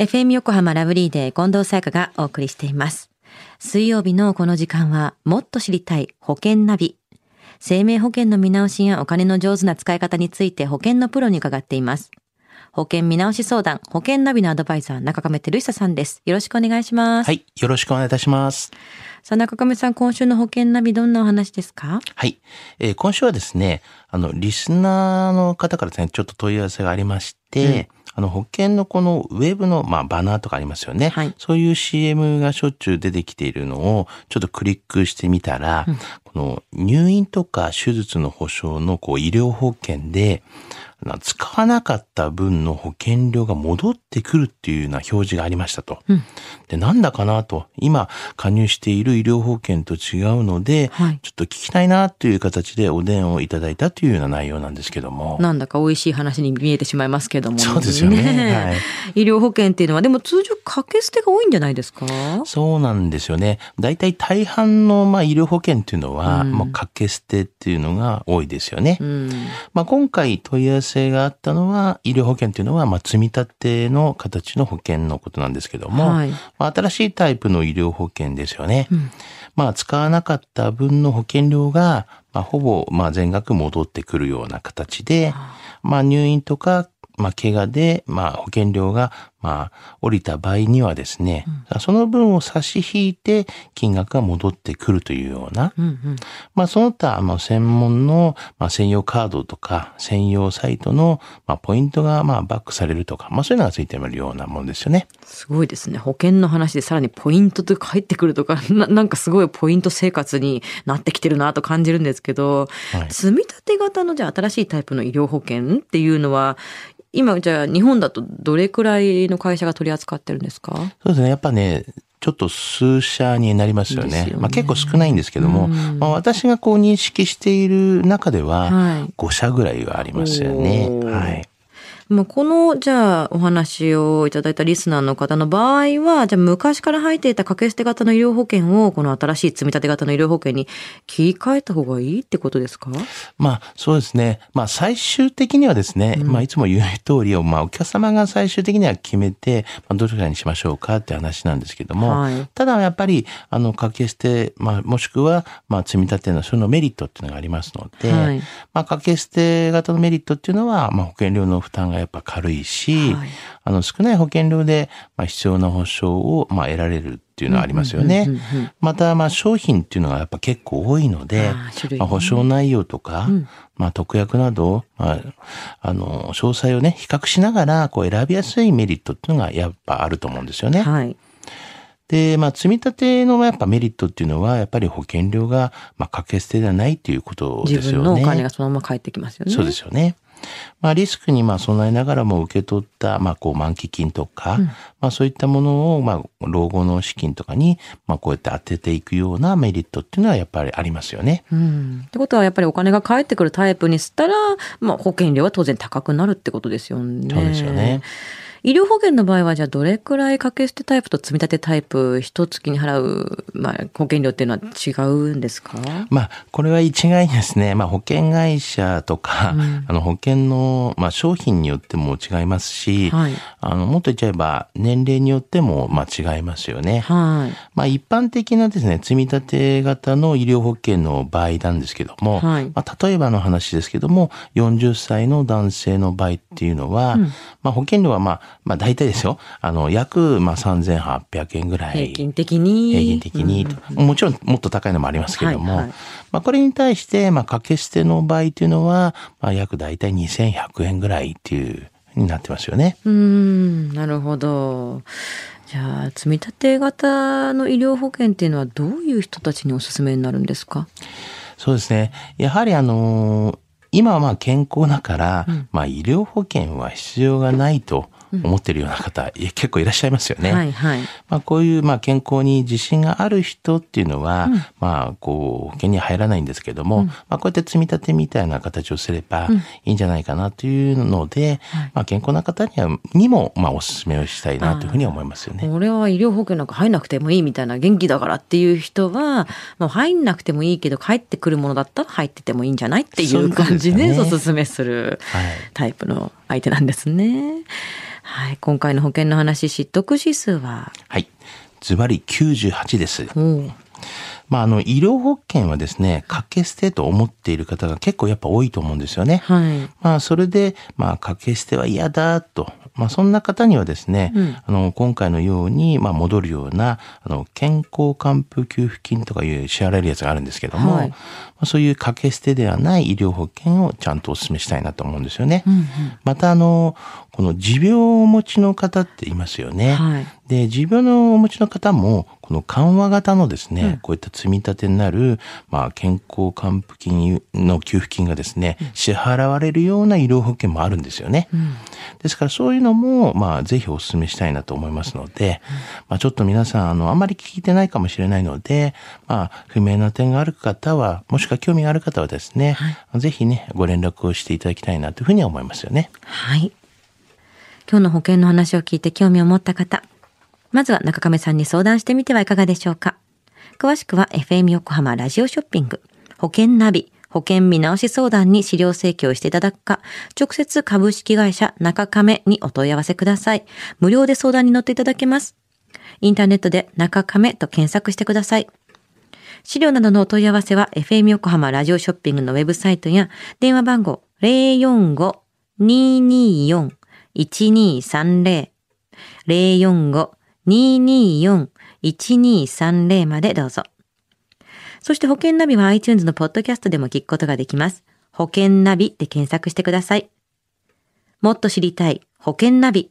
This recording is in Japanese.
FM 横浜ラブリーで近藤沙耶香がお送りしています。水曜日のこの時間は、もっと知りたい保険ナビ。生命保険の見直しやお金の上手な使い方について保険のプロに伺っています。保険見直し相談、保険ナビのアドバイザー、中亀照久さんです。よろしくお願いします。はい。よろしくお願いいたします。さあ、中亀さん、今週の保険ナビどんなお話ですか？はい。えー今週はですね、あの、リスナーの方からですね、ちょっと問い合わせがありまして、あの、保険のこのウェブの、まあ、バナーとかありますよね。はいそういう CM がしょっちゅう出てきているのを、ちょっとクリックしてみたら、この入院とか手術の保障のこう医療保険で、使わなかった分の保険料が戻ってくるっていうような表示がありましたと。うんで、なんだかなと、今加入している医療保険と違うので、はいちょっと聞きたいなという形でお電話をいただいたというような内容なんですけども。なんだか美味しい話に見えてしまいますけども。そうですよねはい医療保険っていうのは、でも通常掛け捨てが多いんじゃないですか？そうなんですよね。大体大半のまあ医療保険っていうのは、うんもう掛け捨てっていうのが多いですよね。うん。まあ、今回問い合わせがあったのは、医療保険っていうのは、まあ、積み立ての形の保険のことなんですけども、はい。まあ、新しいタイプの医療保険ですよね。うん。まあ、使わなかった分の保険料が、まあ、ほぼ、まあ、全額戻ってくるような形で、まあ、入院とか、まあ、怪我で、まあ、保険料が、まあ、降りた場合にはですね、その分を差し引いて、金額が戻ってくるというような、うんうん。まあ、その他、まあ、専門の、まあ、専用カードとか、専用サイトの、まあ、ポイントが、まあ、バックされるとか、まあ、そういうのがついてるようなものですよね。すごいですね。保険の話でさらにポイントとか入ってくるとか、ななんかすごいポイント生活になってきてるなと感じるんですけど、はい積み立て型のじゃあ新しいタイプの医療保険っていうのは、今じゃあ日本だとどれくらいの会社が取り扱ってるんですか？そうですね。やっぱね、ちょっと数社になりますよね。よねまあ、結構少ないんですけども、うんまあ、私がこう認識している中では、はい5社ぐらいはありますよね。おーはい。まあ、この、じゃあ、お話をいただいたリスナーの方の場合は、じゃあ、昔から入っていた掛け捨て型の医療保険を、この新しい積み立て型の医療保険に切り替えた方がいいってことですか？まあ、そうですね。まあ、最終的にはですね、まあ、いつも言う通りを、まあ、お客様が最終的には決めて、まあ、どれくらいにしましょうかって話なんですけども、はい。ただやっぱり、あの、掛け捨て、まあ、もしくは、まあ、積み立てのそのメリットっていうのがありますので、はい。まあ、掛け捨て型のメリットっていうのは、まあ、保険料の負担がやっぱ軽いし、はいあの、少ない保険料で、まあ、必要な保証を、まあ、得られるっていうのはありますよね。また、まあ、商品っていうのがやっぱ結構多いのでね、まあ、保証内容とか、うんまあ、特約など、まあ、あの、詳細をね、比較しながら、こう、選びやすいメリットっていうのがやっぱあると思うんですよね。はい。で、まあ、積み立てのやっぱメリットっていうのは、やっぱり保険料が、まあ、掛け捨てではないっていうことですよね。自分のお金がそのまま返ってきますよね。そうですよね。まあ、リスクにまあ備えながらも受け取った、まあ、こう、満期金とか、まあ、そういったものを、まあ、老後の資金とかに、まあ、こうやって当てていくようなメリットっていうのはやっぱりありますよね。うん。ってことは、やっぱりお金が返ってくるタイプにしたら、まあ、保険料は当然高くなるってことですよね。そうですよね。医療保険の場合は、じゃあどれくらい掛け捨てタイプと積み立てタイプ、一月に払う、まあ、保険料っていうのは違うんですか？まあ、これは一概にですね、まあ、保険会社とか、うん。あの、保険の、まあ、商品によっても違いますし、はい。あの、もっと言っちゃえば、年齢によっても、まあ、違いますよね。はい。まあ、一般的なですね、積み立て型の医療保険の場合なんですけども、はい。まあ、例えばの話ですけども、40歳の男性の場合っていうのは、まあ、保険料はまあ、まあ、大体ですよ、あの、約、まあ、3800円ぐらい。平均的に。平均的に、もちろんもっと高いのもありますけれども、はいはいまあこれに対して、まあ掛け捨ての場合というのは、まあ約大体2100円ぐらいっていう、になってますよね。うーん、なるほど。じゃあ、積み立て型の医療保険っていうのはどういう人たちにおすすめになるんですか？そうですね。やはりあのー今はまあ健康だから、まあ医療保険は必要がないと思ってるような方、いや結構いらっしゃいますよね。はいはい。まあこういうまあ健康に自信がある人っていうのは、まあこう保険に入らないんですけども、まあこうやって積み立てみたいな形をすればいいんじゃないかなというので、まあ健康な方には、にもまあお勧めをしたいなというふうに思いますよね。俺は医療保険なんか入んなくてもいいみたいな元気だからっていう人は、もう入んなくてもいいけど帰ってくるものだったら入っててもいいんじゃないっていう感じでおすすめするはいタイプの相手なんですね。はい。今回の保険の話、知得指数は？はい。ズバリ98です。おうまあ、あの、医療保険はですね、掛け捨てと思っている方が結構やっぱ多いと思うんですよね。はい。まあ、それで、まあ、掛け捨ては嫌だと。まあ、そんな方にはですね、うんあの、今回のように、まあ、戻るような、あの、健康還付給付金とかいう支払えるやつがあるんですけども、はいまあ、そういう掛け捨てではない医療保険をちゃんとお勧めしたいなと思うんですよね。うんうんまた、あの、この持病をお持ちの方っていますよね。はい。で、持病のお持ちの方も、この緩和型のですね、うんこういった積み立てになる、まあ、健康還付金の給付金がですね、支払われるような医療保険もあるんですよね。うんですからそういうのも、まあ、ぜひお勧めしたいなと思いますので、まあ、ちょっと皆さん、あの、あまり聞いてないかもしれないので、まあ、不明な点がある方は、もしくは興味がある方はですね、ぜひね、ご連絡をしていただきたいなというふうには思いますよね。はい。今日の保険の話を聞いて興味を持った方、まずは中亀さんに相談してみてはいかがでしょうか。詳しくは FM 横浜ラジオショッピング、保険ナビ、保険見直し相談に資料請求していただくか、直接株式会社中亀にお問い合わせください。無料で相談に乗っていただけます。インターネットで中亀と検索してください。資料などのお問い合わせは FM 横浜ラジオショッピングのウェブサイトや電話番号045-224-1230 045-224-1230までどうぞ。そして保険ナビは iTunes のポッドキャストでも聞くことができます。保険ナビで検索してください。もっと知りたい保険ナビ。